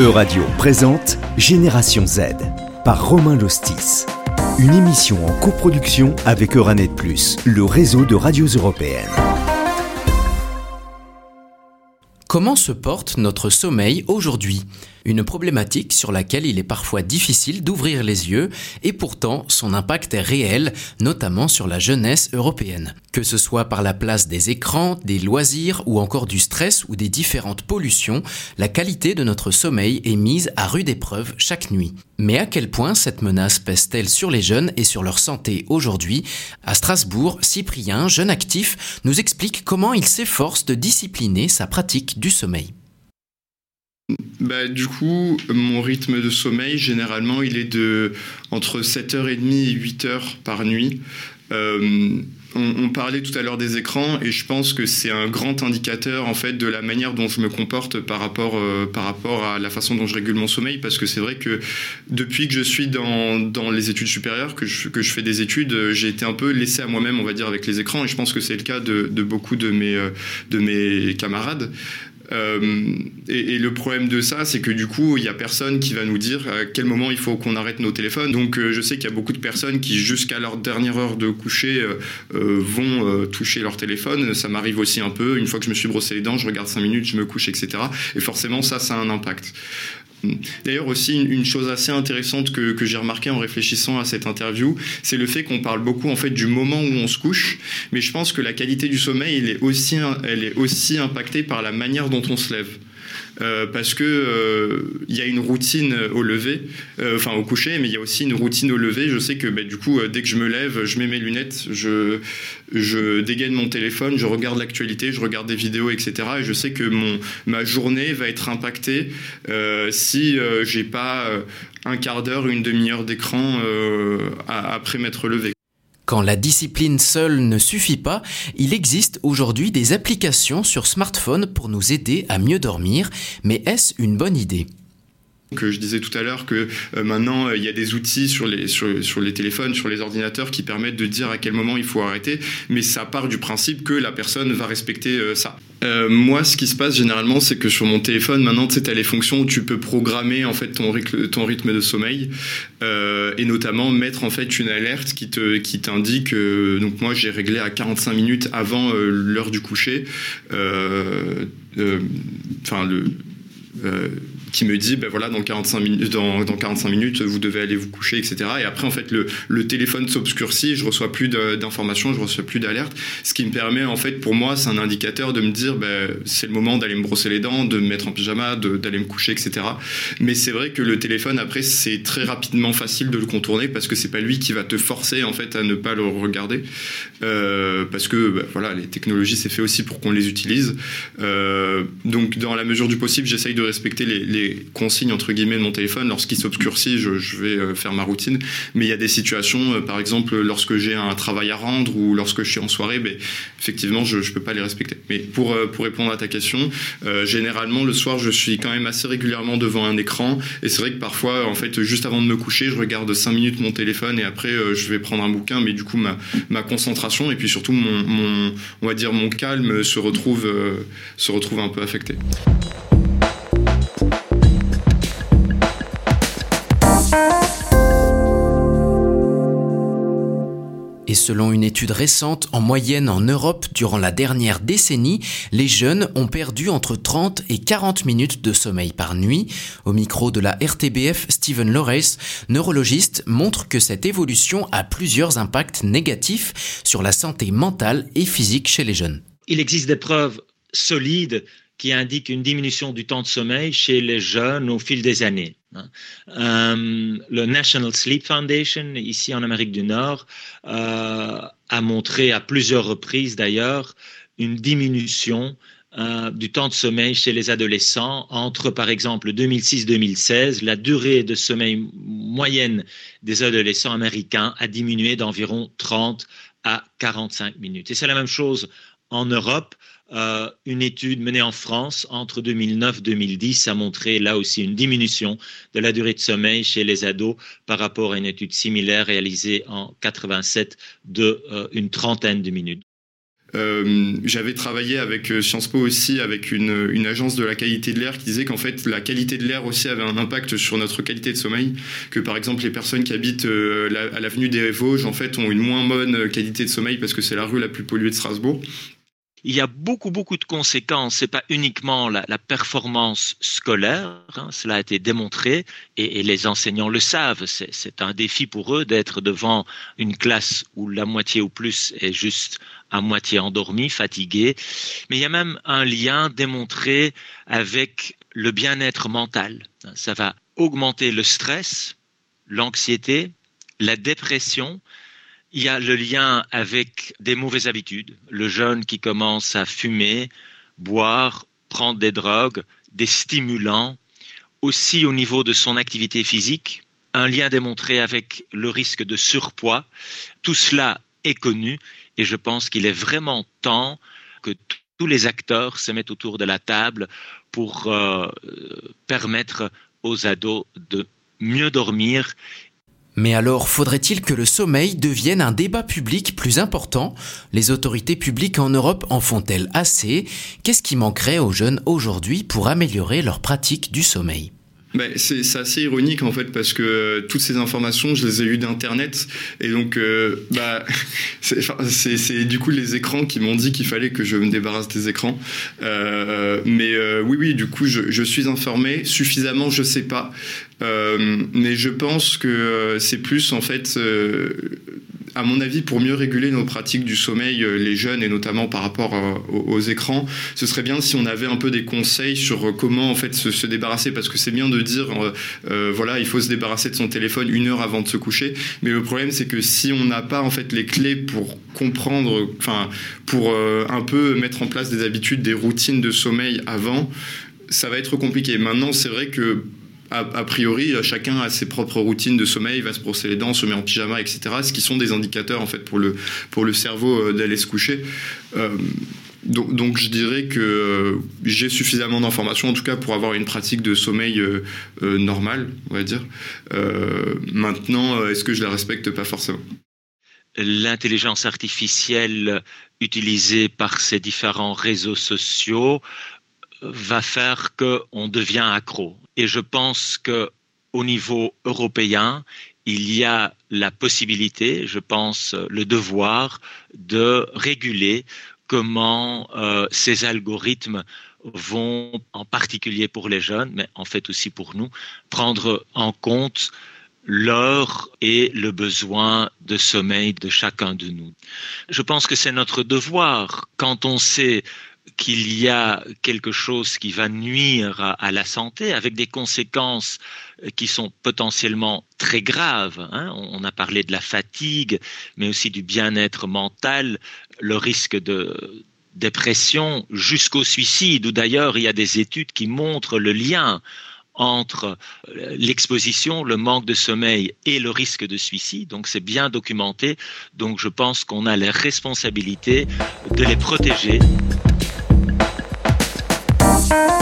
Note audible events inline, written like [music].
E-Radio présente Génération Z par Romain Lostis. Une émission en coproduction avec Euranet Plus, le réseau de radios européennes. Comment se porte notre sommeil aujourd'hui? Une problématique sur laquelle il est parfois difficile d'ouvrir les yeux et pourtant son impact est réel, notamment sur la jeunesse européenne. Que ce soit par la place des écrans, des loisirs ou encore du stress ou des différentes pollutions, la qualité de notre sommeil est mise à rude épreuve chaque nuit. Mais à quel point cette menace pèse-t-elle sur les jeunes et sur leur santé aujourd'hui? À Strasbourg, Cyprien, jeune actif, nous explique comment il s'efforce de discipliner sa pratique du sommeil. Bah, du coup, mon rythme de sommeil, généralement, il est de entre 7h30 et 8h par nuit. Euh, on, parlait tout à l'heure des écrans et je pense que c'est un grand indicateur en fait de la manière dont je me comporte par rapport, euh, par rapport à la façon dont je régule mon sommeil parce que c'est vrai que depuis que je suis dans, dans les études supérieures, que je, que je fais des études, euh, j'ai été un peu laissé à moi-même on va dire avec les écrans et je pense que c'est le cas de, de beaucoup de mes, de mes camarades. Euh, et, le problème de ça, c'est que du coup, il y a personne qui va nous dire à quel moment il faut qu'on arrête nos téléphones. Donc, euh, je sais qu'il y a beaucoup de personnes qui, jusqu'à leur dernière heure de coucher, euh, vont toucher leur téléphone. Ça m'arrive aussi un peu. Une fois que je me suis brossé les dents, je regarde 5 minutes, je me couche, etc. Et forcément, ça, ça a un impact. D'ailleurs aussi une, chose assez intéressante que, j'ai remarqué en réfléchissant à cette interview, c'est le fait qu'on parle beaucoup en fait du moment où on se couche, mais je pense que la qualité du sommeil elle est aussi, elle est aussi impactée par la manière dont on se lève. Euh, parce que euh, il y a une routine au lever, euh, enfin au coucher, mais il y a aussi une routine au lever. Je sais que bah, du coup, dès que je me lève, je mets mes lunettes, je, je dégaine mon téléphone, je regarde l'actualité, je regarde des vidéos, etc. Et je sais que mon, ma journée va être impactée si j'ai pas un quart d'heure, une demi-heure d'écran après m'être levé. Quand la discipline seule ne suffit pas, il existe aujourd'hui des applications sur smartphone pour nous aider à mieux dormir, mais est-ce une bonne idée? Que je disais tout à l'heure que euh, maintenant euh, il y a des outils sur les, sur, les téléphones, sur les ordinateurs qui permettent de dire à quel moment il faut arrêter, mais ça part du principe que la personne va respecter euh, ça. moi, ce qui se passe généralement, c'est que sur mon téléphone, maintenant, tu as les fonctions où tu peux programmer en fait ton, ton rythme de sommeil et notamment mettre en fait une alerte qui te qui t'indique. donc moi, j'ai réglé à 45 minutes avant l'heure du coucher. Enfin le qui me dit, ben voilà, dans 45 minutes, dans, dans 45 minutes, vous devez aller vous coucher, etc. Et après, en fait, le, le téléphone s'obscurcit, je reçois plus d'informations, je reçois plus d'alertes. Ce qui me permet, en fait, pour moi, c'est un indicateur de me dire, ben, c'est le moment d'aller me brosser les dents, de me mettre en pyjama, d'aller me coucher, etc. Mais c'est vrai que le téléphone, après, c'est très rapidement facile de le contourner parce que c'est pas lui qui va te forcer, en fait, à ne pas le regarder. Euh, parce que, ben, voilà, les technologies, c'est fait aussi pour qu'on les utilise. Euh, donc, dans la mesure du possible, j'essaye de respecter les, les consignes entre guillemets de mon téléphone. Lorsqu'il s'obscurcit, je, vais euh, faire ma routine. Mais il y a des situations, euh, par exemple, lorsque j'ai un travail à rendre ou lorsque je suis en soirée, ben, effectivement, je ne peux pas les respecter. Mais pour, euh, pour répondre à ta question, généralement, le soir, je suis quand même assez régulièrement devant un écran. Et c'est vrai que parfois, en fait, juste avant de me coucher, je regarde 5 minutes mon téléphone et après, je vais prendre un bouquin. Mais du coup, ma, ma concentration et puis surtout, mon, on va dire, mon calme se retrouve, se retrouve un peu affecté. Et selon une étude récente, en moyenne en Europe, durant la dernière décennie, les jeunes ont perdu entre 30 et 40 minutes de sommeil par nuit. Au micro de la RTBF, Stephen Lorace, neurologiste, montre que cette évolution a plusieurs impacts négatifs sur la santé mentale et physique chez les jeunes. Il existe des preuves solides qui indiquent une diminution du temps de sommeil chez les jeunes au fil des années. Hein. Euh, le National Sleep Foundation, ici en Amérique du Nord, euh, a montré à plusieurs reprises d'ailleurs une diminution euh, du temps de sommeil chez les adolescents entre, par exemple, 2006-2016. La durée de sommeil moyenne des adolescents américains a diminué d'environ 30 à 45 minutes. Et c'est la même chose en Europe. Euh, une étude menée en France entre 2009-2010 a montré là aussi une diminution de la durée de sommeil chez les ados par rapport à une étude similaire réalisée en 87 de euh, une trentaine de minutes. J'avais travaillé avec Sciences Po aussi, avec une, une agence de la qualité de l'air qui disait qu'en fait la qualité de l'air aussi avait un impact sur notre qualité de sommeil, que par exemple les personnes qui habitent à l'avenue des Vosges en fait ont une moins bonne qualité de sommeil parce que c'est la rue la plus polluée de Strasbourg il y a beaucoup, beaucoup de conséquences. C'est pas uniquement la, performance scolaire, hein, cela a été démontré et, les enseignants le savent. C'est un défi pour eux d'être devant une classe où la moitié ou plus est juste à moitié endormie, fatiguée. Mais il y a même un lien démontré avec le bien-être mental. Ça va augmenter le stress, l'anxiété, la dépression, il y a le lien avec des mauvaises habitudes. Le jeune qui commence à fumer, boire, prendre des drogues, des stimulants, aussi au niveau de son activité physique, un lien démontré avec le risque de surpoids. Tout cela est connu et je pense qu'il est vraiment temps que tous les acteurs se mettent autour de la table pour euh, permettre aux ados de mieux dormir mais alors, faudrait-il que le sommeil devienne un débat public plus important? Les autorités publiques en Europe en font-elles assez? Qu'est-ce qui manquerait aux jeunes aujourd'hui pour améliorer leur pratique du sommeil? C'est assez ironique en fait parce que euh, toutes ces informations je les ai eues d'internet et donc euh, bah [laughs] c'est du coup les écrans qui m'ont dit qu'il fallait que je me débarrasse des écrans. Euh, mais oui oui du coup je, suis informé. Suffisamment je sais pas mais je pense que c'est plus en fait à mon avis, pour mieux réguler nos pratiques du sommeil, euh, les jeunes et notamment par rapport euh, aux, écrans, ce serait bien si on avait un peu des conseils sur euh, comment en fait se, débarrasser, parce que c'est bien de dire voilà, il faut se débarrasser de son téléphone une heure avant de se coucher, mais le problème c'est que si on n'a pas en fait les clés pour comprendre, enfin pour un peu mettre en place des habitudes, des routines de sommeil avant, ça va être compliqué. Maintenant, c'est vrai que a, priori, chacun a ses propres routines de sommeil, va se brosser les dents, se met en pyjama, etc. Ce qui sont des indicateurs en fait pour le pour le cerveau euh, d'aller se coucher. Euh, donc, je dirais que euh, j'ai suffisamment d'informations, en tout cas pour avoir une pratique de sommeil normale, on dire. maintenant, est-ce que je la respecte pas forcément? L'intelligence artificielle utilisée par ces différents réseaux sociaux va faire qu'on devient accro. Et je pense que au niveau européen, il y a la possibilité, je pense, le devoir de réguler comment euh, ces algorithmes vont, en particulier pour les jeunes, mais en fait aussi pour nous, prendre en compte l'heure et le besoin de sommeil de chacun de nous. Je pense que c'est notre devoir quand on sait qu'il y a quelque chose qui va nuire à, la santé avec des conséquences euh, qui sont potentiellement très graves. Hein. On a parlé de la fatigue, mais aussi du bien-être mental, le risque de dépression jusqu'au suicide, ou d'ailleurs il y a des études qui montrent le lien entre euh, l'exposition, le manque de sommeil et le risque de suicide. Donc c'est bien documenté. Donc je pense qu'on a la responsabilité de les protéger. you